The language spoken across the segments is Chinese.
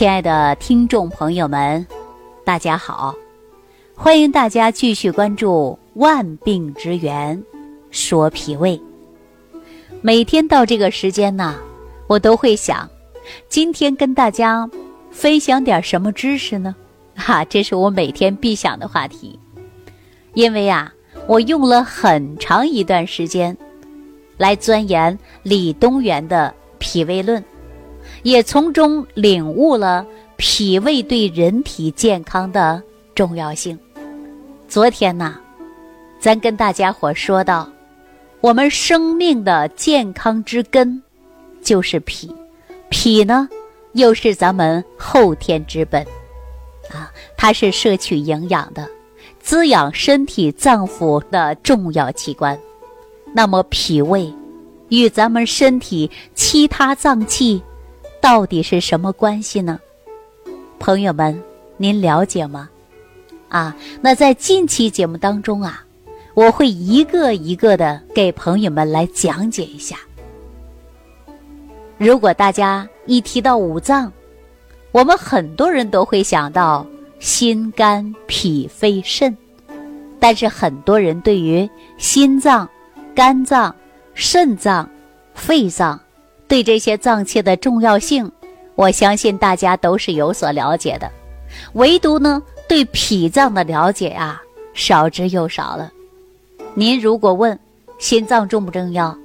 亲爱的听众朋友们，大家好！欢迎大家继续关注《万病之源说脾胃》。每天到这个时间呢，我都会想，今天跟大家分享点什么知识呢？哈，这是我每天必想的话题。因为啊，我用了很长一段时间来钻研李东垣的《脾胃论》。也从中领悟了脾胃对人体健康的重要性。昨天呢，咱跟大家伙说到，我们生命的健康之根就是脾，脾呢又是咱们后天之本，啊，它是摄取营养的，滋养身体脏腑的重要器官。那么脾胃与咱们身体其他脏器。到底是什么关系呢？朋友们，您了解吗？啊，那在近期节目当中啊，我会一个一个的给朋友们来讲解一下。如果大家一提到五脏，我们很多人都会想到心、肝、脾、肺、肾，但是很多人对于心脏、肝脏、肾脏、肺脏。对这些脏器的重要性，我相信大家都是有所了解的，唯独呢对脾脏的了解啊少之又少了。您如果问心脏重不重要，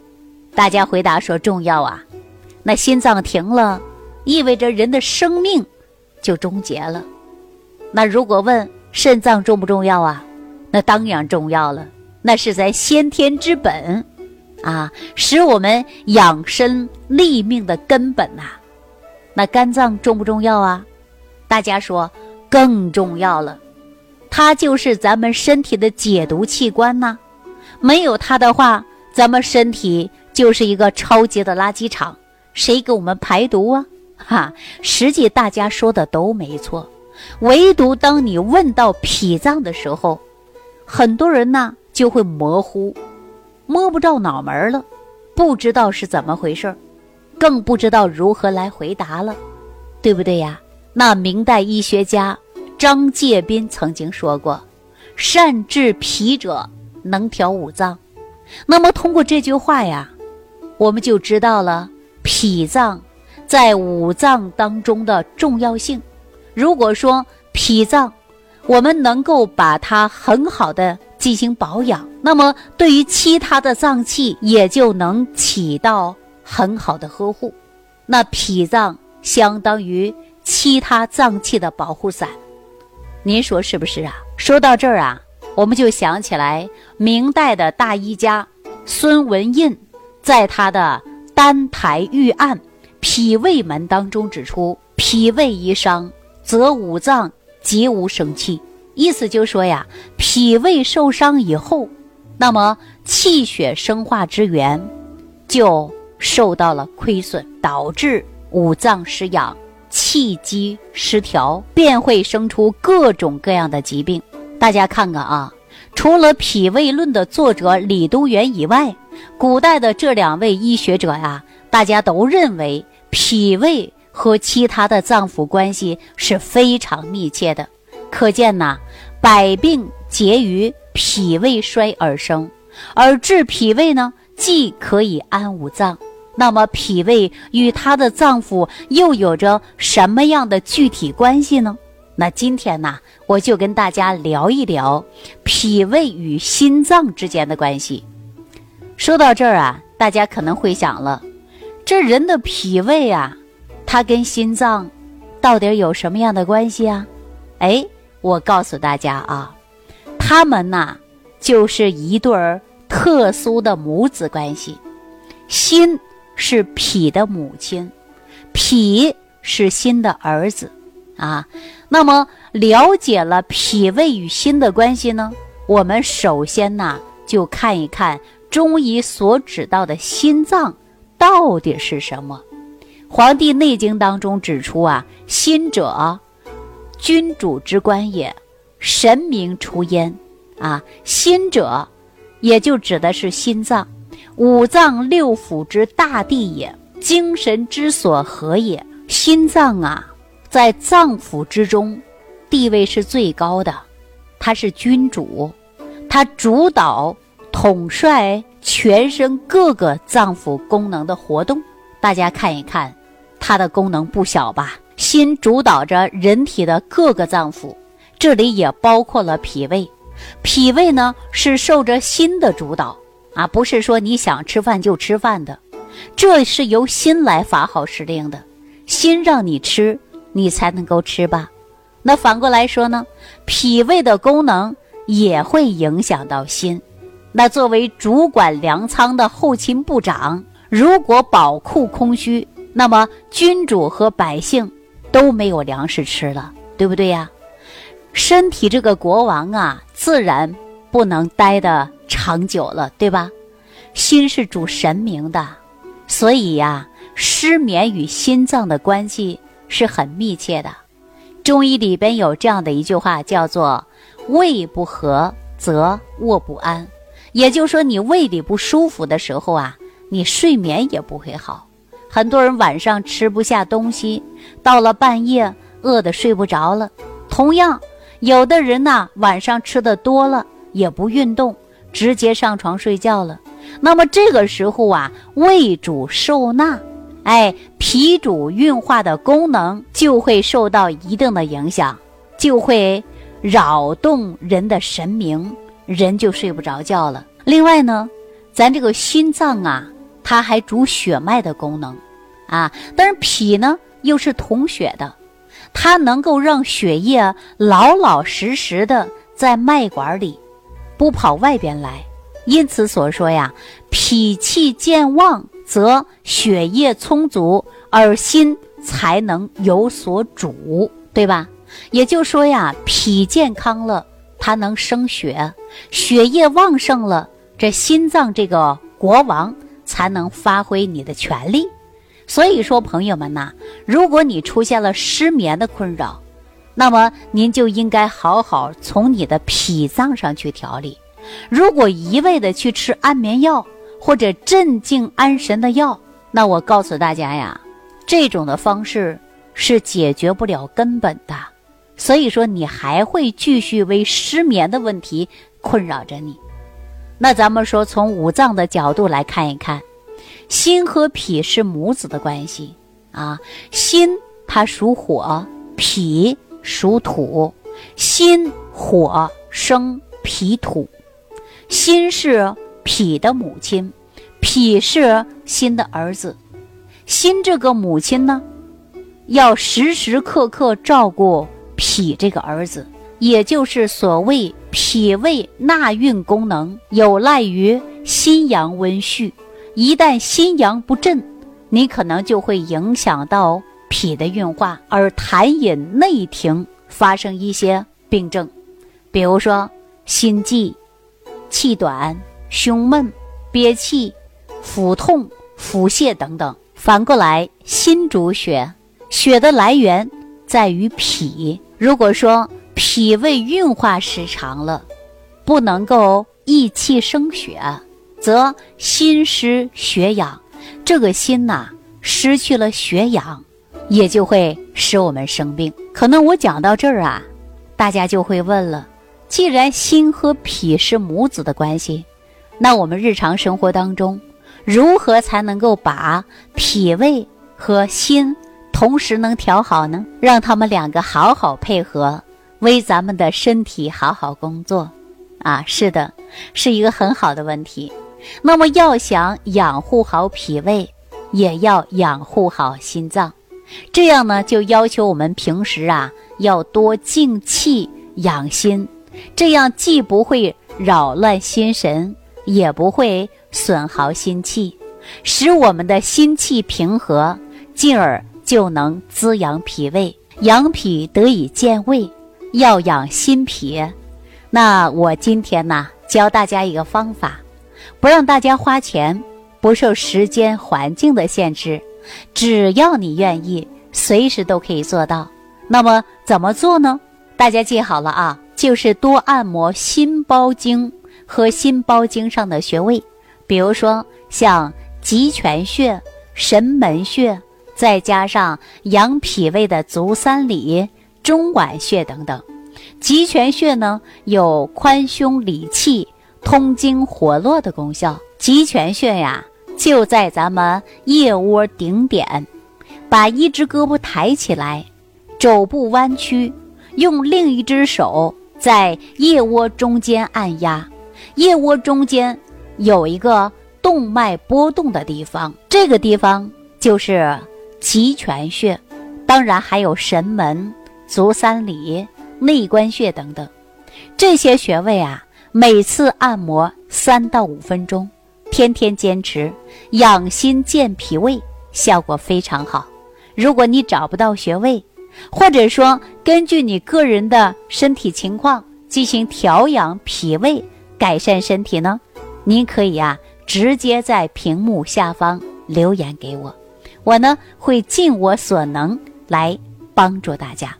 大家回答说重要啊。那心脏停了，意味着人的生命就终结了。那如果问肾脏重不重要啊，那当然重要了，那是咱先天之本。啊，使我们养生立命的根本呐，那肝脏重不重要啊？大家说更重要了，它就是咱们身体的解毒器官呐。没有它的话，咱们身体就是一个超级的垃圾场，谁给我们排毒啊？哈，实际大家说的都没错，唯独当你问到脾脏的时候，很多人呢就会模糊。摸不着脑门了，不知道是怎么回事更不知道如何来回答了，对不对呀？那明代医学家张介宾曾经说过：“善治脾者，能调五脏。”那么通过这句话呀，我们就知道了脾脏在五脏当中的重要性。如果说脾脏，我们能够把它很好的。进行保养，那么对于其他的脏器也就能起到很好的呵护。那脾脏相当于其他脏器的保护伞，您说是不是啊？说到这儿啊，我们就想起来明代的大医家孙文印在他的《丹台御案·脾胃门》当中指出：脾胃一伤，则五脏皆无生气。意思就说呀，脾胃受伤以后，那么气血生化之源就受到了亏损，导致五脏失养、气机失调，便会生出各种各样的疾病。大家看看啊，除了《脾胃论》的作者李东垣以外，古代的这两位医学者呀，大家都认为脾胃和其他的脏腑关系是非常密切的。可见呐，百病皆于脾胃衰而生，而治脾胃呢，既可以安五脏。那么，脾胃与它的脏腑又有着什么样的具体关系呢？那今天呢，我就跟大家聊一聊脾胃与心脏之间的关系。说到这儿啊，大家可能会想了，这人的脾胃啊，它跟心脏到底有什么样的关系啊？哎。我告诉大家啊，他们呐就是一对儿特殊的母子关系。心是脾的母亲，脾是心的儿子啊。那么了解了脾胃与心的关系呢，我们首先呐就看一看中医所指到的心脏到底是什么。《黄帝内经》当中指出啊，心者。君主之官也，神明出焉，啊，心者，也就指的是心脏，五脏六腑之大地也，精神之所合也。心脏啊，在脏腑之中地位是最高的，它是君主，它主导统帅全身各个脏腑功能的活动。大家看一看，它的功能不小吧？心主导着人体的各个脏腑，这里也包括了脾胃。脾胃呢是受着心的主导啊，不是说你想吃饭就吃饭的，这是由心来发号施令的。心让你吃，你才能够吃吧？那反过来说呢，脾胃的功能也会影响到心。那作为主管粮仓的后勤部长，如果宝库空虚，那么君主和百姓都没有粮食吃了，对不对呀？身体这个国王啊，自然不能待的长久了，对吧？心是主神明的，所以呀，失眠与心脏的关系是很密切的。中医里边有这样的一句话，叫做“胃不和则卧不安”，也就是说，你胃里不舒服的时候啊，你睡眠也不会好。很多人晚上吃不下东西，到了半夜饿得睡不着了。同样。有的人呢，晚上吃的多了，也不运动，直接上床睡觉了。那么这个时候啊，胃主受纳，哎，脾主运化的功能就会受到一定的影响，就会扰动人的神明，人就睡不着觉了。另外呢，咱这个心脏啊，它还主血脉的功能，啊，但是脾呢又是统血的。它能够让血液老老实实的在脉管里，不跑外边来。因此所说呀，脾气健旺，则血液充足，而心才能有所主，对吧？也就说呀，脾健康了，它能生血，血液旺盛了，这心脏这个国王才能发挥你的权利。所以说，朋友们呐，如果你出现了失眠的困扰，那么您就应该好好从你的脾脏上去调理。如果一味的去吃安眠药或者镇静安神的药，那我告诉大家呀，这种的方式是解决不了根本的。所以说，你还会继续为失眠的问题困扰着你。那咱们说，从五脏的角度来看一看。心和脾是母子的关系啊，心它属火，脾属土，心火生脾土，心是脾的母亲，脾是心的儿子，心这个母亲呢，要时时刻刻照顾脾这个儿子，也就是所谓脾胃纳运功能有赖于心阳温煦。一旦心阳不振，你可能就会影响到脾的运化，而痰饮内停，发生一些病症，比如说心悸、气短、胸闷、憋气、腹痛、腹泻等等。反过来，心主血，血的来源在于脾。如果说脾胃运化失常了，不能够益气生血。则心失血养，这个心呐失去了血养，也就会使我们生病。可能我讲到这儿啊，大家就会问了：既然心和脾是母子的关系，那我们日常生活当中，如何才能够把脾胃和心同时能调好呢？让他们两个好好配合，为咱们的身体好好工作。啊，是的，是一个很好的问题。那么要想养护好脾胃，也要养护好心脏，这样呢就要求我们平时啊要多静气养心，这样既不会扰乱心神，也不会损耗心气，使我们的心气平和，进而就能滋养脾胃，养脾得以健胃。要养心脾，那我今天呢教大家一个方法。不让大家花钱，不受时间环境的限制，只要你愿意，随时都可以做到。那么怎么做呢？大家记好了啊，就是多按摩心包经和心包经上的穴位，比如说像极泉穴、神门穴、再加上养脾胃的足三里、中脘穴等等。极泉穴呢有宽胸理气、通经活络的功效。极泉穴呀就在咱们腋窝顶点，把一只胳膊抬起来，肘部弯曲，用另一只手在腋窝中间按压。腋窝中间有一个动脉波动的地方，这个地方就是极泉穴。当然还有神门、足三里。内关穴等等，这些穴位啊，每次按摩三到五分钟，天天坚持，养心健脾胃，效果非常好。如果你找不到穴位，或者说根据你个人的身体情况进行调养脾胃、改善身体呢，您可以啊直接在屏幕下方留言给我，我呢会尽我所能来帮助大家。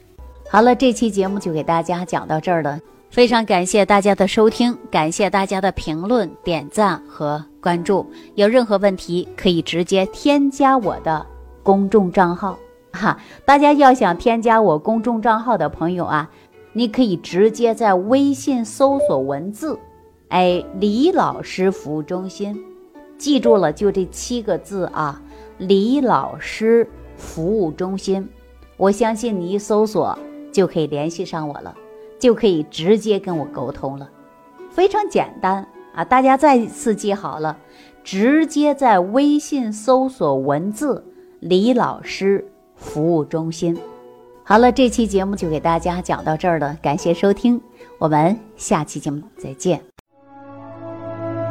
好了，这期节目就给大家讲到这儿了。非常感谢大家的收听，感谢大家的评论、点赞和关注。有任何问题可以直接添加我的公众账号哈。大家要想添加我公众账号的朋友啊，你可以直接在微信搜索文字，哎，李老师服务中心，记住了，就这七个字啊，李老师服务中心。我相信你一搜索。就可以联系上我了，就可以直接跟我沟通了，非常简单啊！大家再次记好了，直接在微信搜索文字“李老师服务中心”。好了，这期节目就给大家讲到这儿了，感谢收听，我们下期节目再见。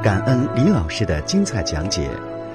感恩李老师的精彩讲解。